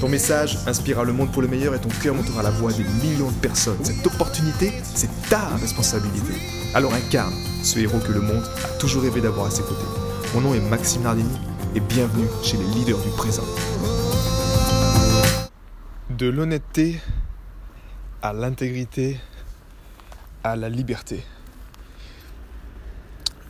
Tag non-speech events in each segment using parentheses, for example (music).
Ton message inspirera le monde pour le meilleur et ton cœur montera la voix des millions de personnes. Cette opportunité, c'est ta responsabilité. Alors incarne ce héros que le monde a toujours rêvé d'avoir à ses côtés. Mon nom est Maxime Nardini et bienvenue chez les leaders du présent. De l'honnêteté à l'intégrité à la liberté.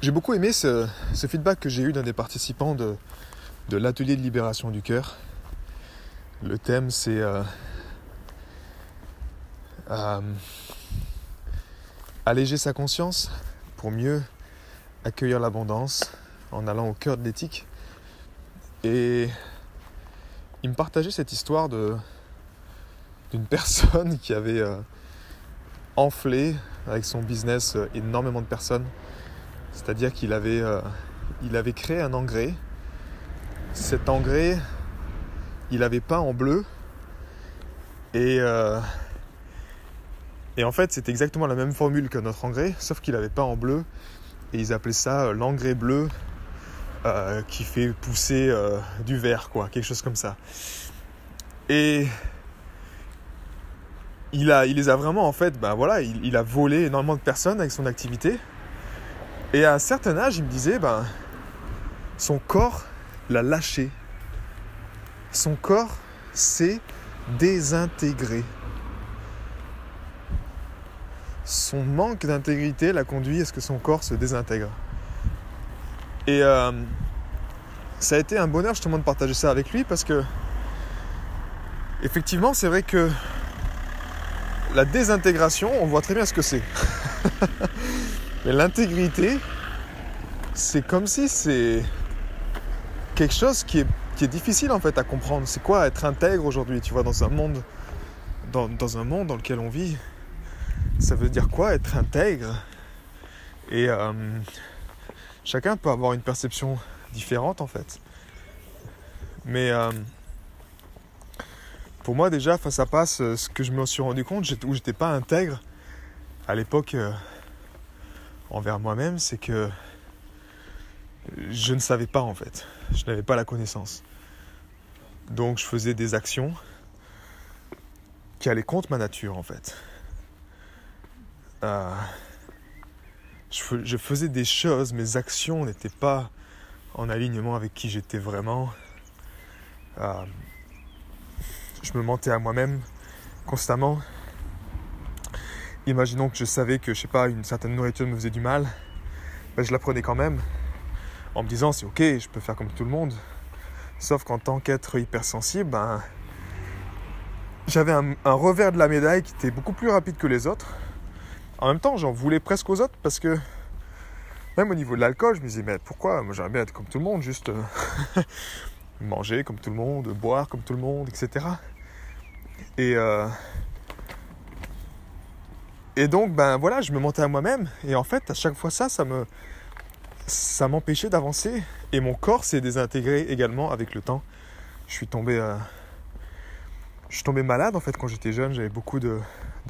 J'ai beaucoup aimé ce, feedback que j'ai eu d'un des participants de, de l'atelier de libération du cœur le thème c'est euh, euh, alléger sa conscience pour mieux accueillir l'abondance en allant au cœur de l'éthique. Et il me partageait cette histoire de d'une personne (laughs) qui avait euh, enflé avec son business énormément de personnes. C'est-à-dire qu'il avait, il avait créé un engrais. Cet engrais il avait peint en bleu. Et, euh, et en fait, c'est exactement la même formule que notre engrais, sauf qu'il avait peint en bleu. Et ils appelaient ça euh, l'engrais bleu euh, qui fait pousser du vert, quoi, quelque chose comme ça. Et il, a, il les a vraiment, en fait, ben voilà, il, il, a volé énormément de personnes avec son activité. Et à un certain âge, il me disait, ben, son corps l'a lâché son corps s'est désintégré. Son manque d'intégrité l'a conduit à ce que son corps se désintègre. Et euh, ça a été un bonheur justement de partager ça avec lui parce que effectivement c'est vrai que la désintégration, on voit très bien ce que c'est. (laughs) Mais l'intégrité, c'est comme si c'est quelque chose qui est qui est difficile en fait à comprendre. C'est quoi être intègre aujourd'hui, tu vois, dans un monde dans, un monde dans lequel on vit? Ça veut dire quoi être intègre? Et euh, chacun peut avoir une perception différente en fait. Mais euh, pour moi déjà face à face, ce que je me suis rendu compte, où j'étais pas intègre à l'époque euh, envers moi-même, c'est que je ne savais pas en fait. Je n'avais pas la connaissance. Donc je faisais des actions qui allaient contre ma nature en fait. Euh, je, faisais des choses, mes actions n'étaient pas en alignement avec qui j'étais vraiment. Euh, je me mentais à moi-même constamment. Imaginons que je savais que, je sais pas, une certaine nourriture me faisait du mal, ben, je la prenais quand même, en me disant c'est ok, je peux faire comme tout le monde. Sauf qu'en tant qu'être hypersensible, ben, j'avais un, revers de la médaille qui était beaucoup plus rapide que les autres. En même temps, j'en voulais presque aux autres parce que même au niveau de l'alcool, je me disais, mais pourquoi? Moi, j'aimerais bien être comme tout le monde, juste euh, (laughs) manger comme tout le monde, boire comme tout le monde, etc. Et, euh, et donc, ben voilà, je me mentais à moi-même. Et en fait, à chaque fois ça, ça me, ça m'empêchait d'avancer et mon corps s'est désintégré également avec le temps. Je suis tombé, euh, malade en fait quand j'étais jeune. J'avais beaucoup de,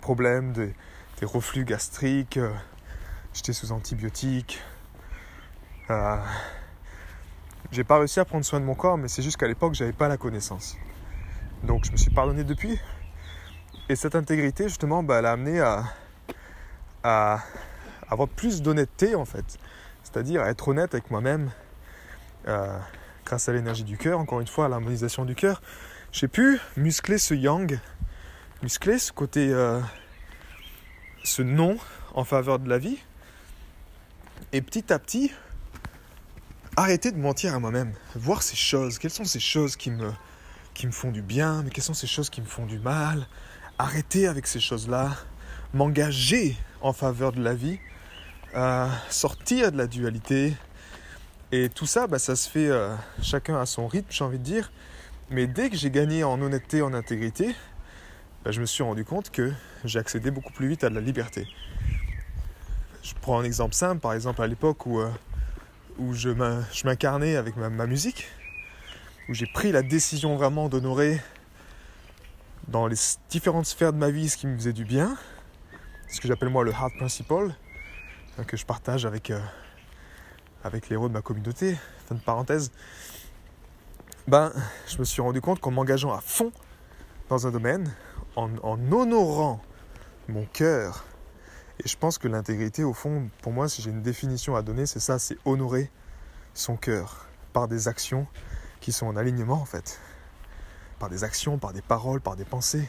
problèmes, des reflux gastriques. Euh, j'étais sous antibiotiques. Euh, j'ai pas réussi à prendre soin de mon corps, mais c'est juste qu'à l'époque j'avais pas la connaissance. Donc je me suis pardonné depuis. Et cette intégrité justement, bah, elle a amené à avoir plus d'honnêteté en fait c'est-à-dire être honnête avec moi-même euh, grâce à l'énergie du cœur, encore une fois à l'harmonisation du cœur. J'ai pu muscler ce yang, muscler ce côté, euh, ce non en faveur de la vie, et petit à petit arrêter de mentir à moi-même, voir ces choses, quelles sont ces choses qui me, qui me font du bien, mais quelles sont ces choses qui me font du mal, arrêter avec ces choses-là, m'engager en faveur de la vie sortir de la dualité. Et tout ça, bah, ça se fait euh, chacun à son rythme, j'ai envie de dire. Mais dès que j'ai gagné en honnêteté, en intégrité, bah, je me suis rendu compte que j'ai accédé beaucoup plus vite à de la liberté. Je prends un exemple simple, par exemple à l'époque où, euh, où je m'incarnais avec ma, musique, où j'ai pris la décision vraiment d'honorer dans les différentes sphères de ma vie ce qui me faisait du bien, ce que j'appelle moi le hard principle, que je partage avec, euh, avec les héros de ma communauté, fin de parenthèse, ben, je me suis rendu compte qu'en m'engageant à fond dans un domaine, en, honorant mon cœur, et je pense que l'intégrité, au fond, pour moi, si j'ai une définition à donner, c'est ça, c'est honorer son cœur par des actions qui sont en alignement en fait. Par des actions, par des paroles, par des pensées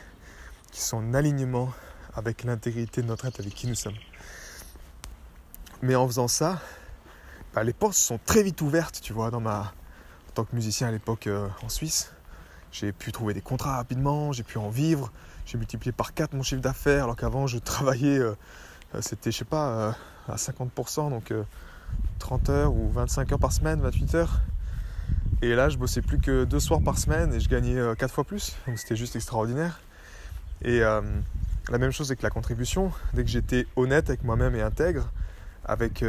qui sont en alignement avec l'intégrité de notre être avec qui nous sommes. Mais en faisant ça, bah, les portes sont très vite ouvertes, tu vois, dans ma, en tant que musicien à l'époque euh, en Suisse. J'ai pu trouver des contrats rapidement, j'ai pu en vivre, j'ai multiplié par 4 mon chiffre d'affaires, alors qu'avant je travaillais, euh, euh, c'était, je sais pas, à 50%, donc 30 heures ou 25 heures par semaine, 28 heures. Et là, je bossais plus que deux soirs par semaine et je gagnais 4 fois plus, donc c'était juste extraordinaire. Et la même chose avec la contribution, dès que j'étais honnête avec moi-même et intègre, avec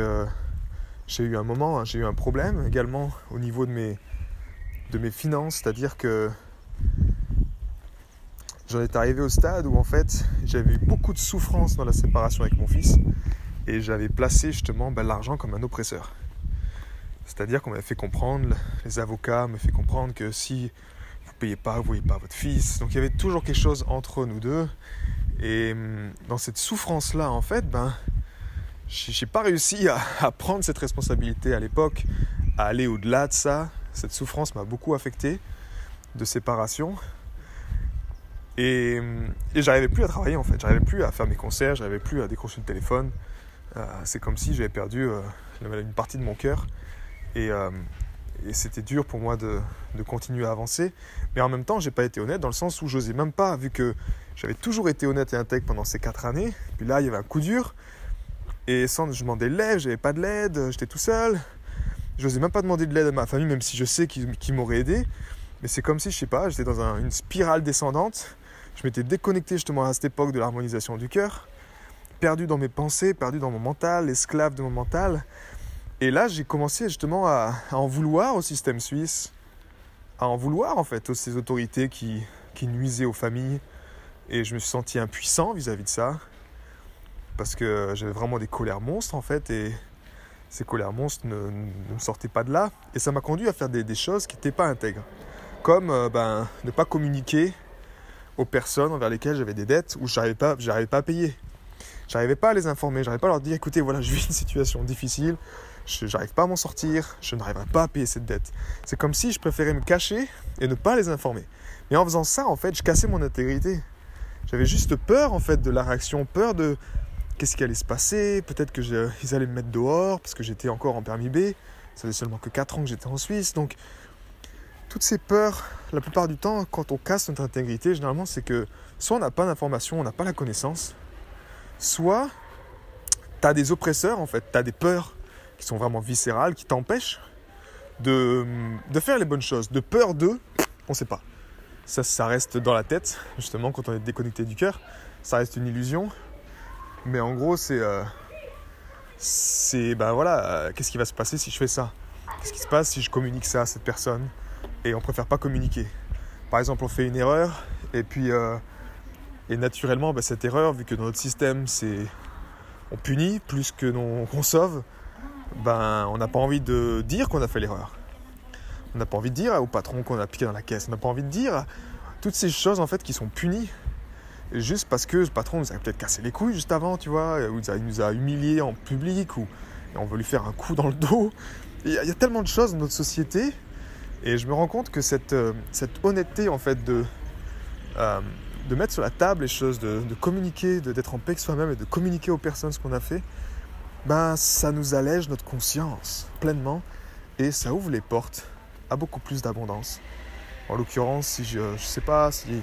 j'ai eu un moment, hein, j'ai eu un problème également au niveau de mes, de mes finances, c'est-à-dire que j'en étais arrivé au stade où en fait j'avais eu beaucoup de souffrance dans la séparation avec mon fils et j'avais placé justement ben, l'argent comme un oppresseur. C'est-à-dire qu'on m'avait fait comprendre, les avocats m'avaient fait comprendre que si vous payez pas, vous voyez pas votre fils. Donc il y avait toujours quelque chose entre nous deux. Et hum, dans cette souffrance-là, en fait, ben, j'ai pas réussi à, prendre cette responsabilité à l'époque, à aller au-delà de ça. Cette souffrance m'a beaucoup affecté de séparation. Et, et j'arrivais plus à travailler en fait, j'arrivais plus à faire mes concerts, j'arrivais plus à décrocher le téléphone. Euh, c'est comme si j'avais perdu euh, une partie de mon cœur. Et, euh, et c'était dur pour moi de, de, continuer à avancer. Mais en même temps, j'ai pas été honnête dans le sens où j'osais même pas, vu que j'avais toujours été honnête et intègre pendant ces quatre années. Puis là, il y avait un coup dur. Et sans, je demandais de l'aide, j'avais pas de l'aide, j'étais tout seul. Je n'osais même pas demander de l'aide à ma famille, même si je sais qu'ils m'auraient aidé. Mais c'est comme si, je sais pas, j'étais dans une spirale descendante. Je m'étais déconnecté justement à cette époque de l'harmonisation du cœur, perdu dans mes pensées, perdu dans mon mental, esclave de mon mental. Et là, j'ai commencé justement à, en vouloir au système suisse, à en vouloir en fait aux ces autorités qui, nuisaient aux familles. Et je me suis senti impuissant vis à -vis de ça parce que j'avais vraiment des colères monstres en fait et ces colères monstres ne, me sortaient pas de là et ça m'a conduit à faire des, choses qui n'étaient pas intègres comme euh, ben, ne pas communiquer aux personnes envers lesquelles j'avais des dettes ou j'arrivais pas, j'arrivais pas à payer. J'arrivais pas à les informer, j'arrivais pas à leur dire écoutez voilà (laughs) je vis une situation difficile, je n'arrive pas à m'en sortir, je n'arriverai pas à payer cette dette. C'est comme si je préférais me cacher et ne pas les informer. Mais en faisant ça en fait je cassais mon intégrité. J'avais juste peur en fait de la réaction, peur de, qu'est-ce qui allait se passer, peut-être qu'ils allaient me mettre dehors parce que j'étais encore en permis B, ça faisait seulement que 4 ans que j'étais en Suisse, donc toutes ces peurs, la plupart du temps, quand on casse notre intégrité, généralement c'est que soit on n'a pas d'information, on n'a pas la connaissance, soit tu as des oppresseurs en fait, tu as des peurs qui sont vraiment viscérales, qui t'empêchent de, de, faire les bonnes choses, de peur d'eux, on ne sait pas. Ça, ça reste dans la tête, justement, quand on est déconnecté du cœur, ça reste une illusion, mais en gros, c'est. Euh, c'est. Ben voilà, euh, qu'est-ce qui va se passer si je fais ça? Qu'est-ce qui se passe si je communique ça à cette personne? Et on préfère pas communiquer Par exemple, on fait une erreur et puis. Euh, et naturellement, ben, cette erreur, vu que dans notre système, c'est. On punit plus que qu'on sauve, (laughs) ben, on n'a pas envie de dire qu'on a fait l'erreur. On n'a pas envie de dire au patron qu'on a piqué dans la caisse. On n'a pas envie de dire toutes ces choses en fait qui sont punies juste parce que le patron nous a peut-être cassé les couilles juste avant, tu vois, ou il nous a humiliés en public, ou on veut lui faire un coup dans le dos. Il y, a tellement de choses dans notre société, et je me rends compte que cette, euh, honnêteté, en fait, de, euh, de mettre sur la table les choses, de, de communiquer, d'être en paix avec soi-même et de communiquer aux personnes ce qu'on a fait, ben, ça nous allège notre conscience pleinement, et ça ouvre les portes à beaucoup plus d'abondance. En l'occurrence, si je ne sais pas, si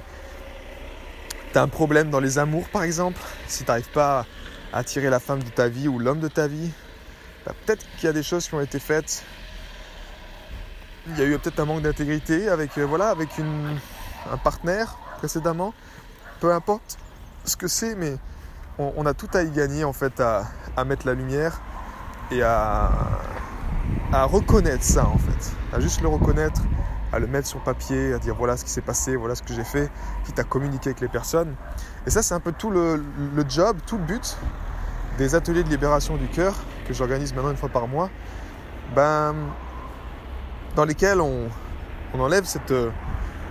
T'as un problème dans les amours par exemple, si t'arrives pas à attirer la femme de ta vie ou l'homme de ta vie, bah, peut-être qu'il y a des choses qui ont été faites. Il y a eu peut-être un manque d'intégrité avec, euh, voilà, avec un partenaire précédemment. peu importe ce que c'est, mais on, a tout à y gagner en fait à, mettre la lumière et à, à reconnaître ça en fait, à juste le reconnaître, à le mettre sur papier, à dire voilà ce qui s'est passé, voilà ce que j'ai fait, quitte à communiquer avec les personnes. Et ça, c'est un peu tout le, job, tout le but des ateliers de libération du cœur que j'organise maintenant une fois par mois, ben, dans lesquels on, enlève cette,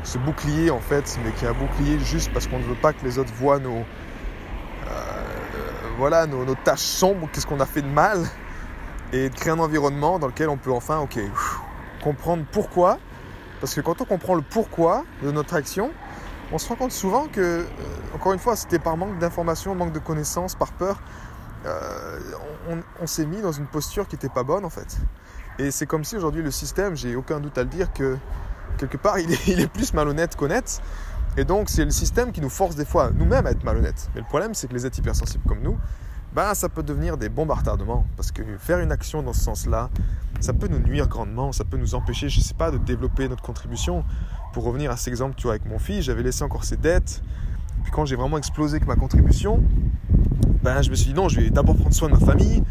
ce bouclier en fait, mais qui est un bouclier juste parce qu'on ne veut pas que les autres voient nos, euh, voilà, nos, nos tâches sombres, qu'est-ce qu'on a fait de mal, et de créer un environnement dans lequel on peut enfin, ok, comprendre pourquoi parce que quand on comprend le pourquoi de notre action, on se rend compte souvent que, euh, encore une fois, c'était par manque d'informations, manque de connaissances, par peur, euh, on, s'est mis dans une posture qui n'était pas bonne en fait. Et c'est comme si aujourd'hui le système, j'ai aucun doute à le dire, que quelque part (laughs) il est, plus malhonnête qu'honnête. Et donc c'est le système qui nous force des fois nous-mêmes à être malhonnêtes. Mais le problème c'est que les êtres hypersensibles comme nous, ben, ça peut devenir des bombes à retardement. Parce que faire une action dans ce sens-là, ça peut nous nuire grandement, ça peut nous empêcher, je ne sais pas, de développer notre contribution. Pour revenir à cet exemple, tu vois, avec mon fils, j'avais laissé encore ses dettes. Puis quand j'ai vraiment explosé avec ma contribution, ben, je me suis dit non, je vais d'abord prendre soin de ma famille.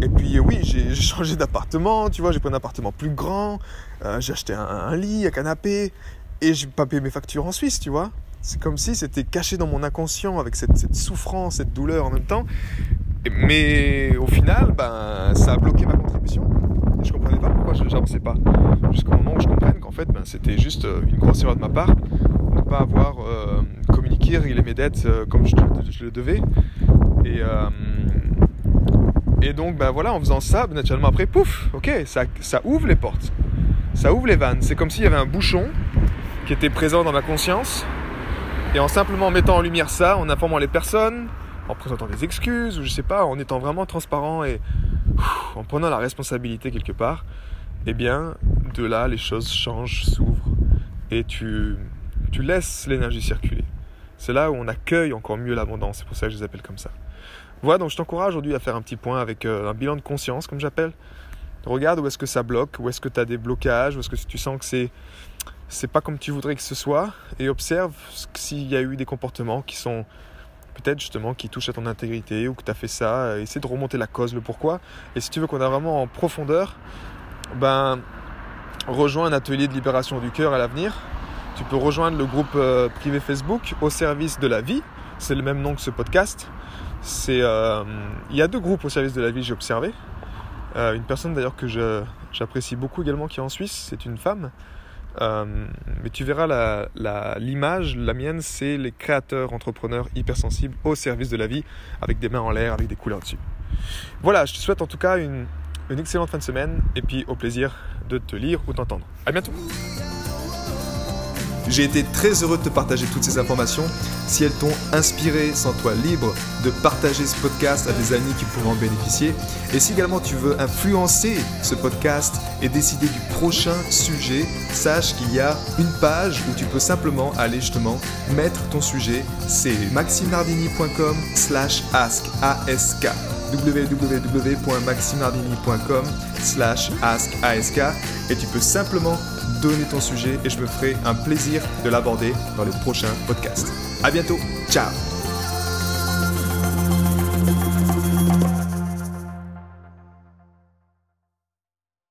Et puis oui, j'ai changé d'appartement, tu vois, j'ai pris un appartement plus grand, euh, j'ai acheté un, lit, un canapé, et j'ai pas payé mes factures en Suisse, tu vois. C'est comme si c'était caché dans mon inconscient avec cette, cette, souffrance, cette douleur en même temps. Mais au final, ben, ça a bloqué ma contribution. Je comprenais pas. Jusqu'au moment où je comprenne qu'en fait, ben, c'était juste euh, une grosse erreur de ma part de ne pas avoir euh, communiqué, réglé mes dettes euh, comme je, le devais. Et, et donc, ben voilà, en faisant ça, ben, naturellement après, pouf, ok, ça, ça ouvre les portes. Ça ouvre les vannes. C'est comme s'il y avait un bouchon qui était présent dans ma conscience. Et en simplement mettant en lumière ça, en informant les personnes, en présentant des excuses, ou je sais pas, en étant vraiment transparent et en prenant la responsabilité quelque part, eh bien, de là, les choses changent, s'ouvrent, et tu, tu laisses l'énergie circuler. C'est là où on accueille encore mieux l'abondance, c'est pour ça que je les appelle comme ça. Voilà, donc je t'encourage aujourd'hui à faire un petit point avec euh, un bilan de conscience, comme j'appelle. Regarde où est-ce que ça bloque, où est-ce que tu as des blocages, où est-ce que tu sens que c'est c'est pas comme tu voudrais que ce soit, et observe s'il y a eu des comportements qui sont peut-être justement qui touche à ton intégrité ou que tu as fait ça, essaie de remonter la cause, le pourquoi. Et si tu veux qu'on a vraiment en profondeur, ben rejoins un atelier de libération du cœur à l'avenir. Tu peux rejoindre le groupe euh, privé Facebook au service de la vie. C'est le même nom que ce podcast. C'est, euh, il y a deux groupes au service de la vie, j'ai observé. une personne d'ailleurs que j'apprécie beaucoup également qui est en Suisse, c'est une femme. Euh, mais tu verras l'image, la, mienne, c'est les créateurs, entrepreneurs hypersensibles au service de la vie, avec des mains en l'air, avec des couleurs dessus. Voilà, je te souhaite en tout cas une, une excellente fin de semaine et puis au plaisir de te lire ou t'entendre. À bientôt! J'ai été très heureux de te partager toutes ces informations. Si elles t'ont inspiré, sens-toi libre de partager ce podcast à des amis qui pourront en bénéficier. Et si également tu veux influencer ce podcast et décider du prochain sujet, sache qu'il y a une page où tu peux simplement aller justement mettre ton sujet. C'est maximardini.com slash ask www.maximardini.com slash ask et tu peux simplement donner ton sujet et je me ferai un plaisir de l'aborder dans les prochains podcasts. À bientôt, ciao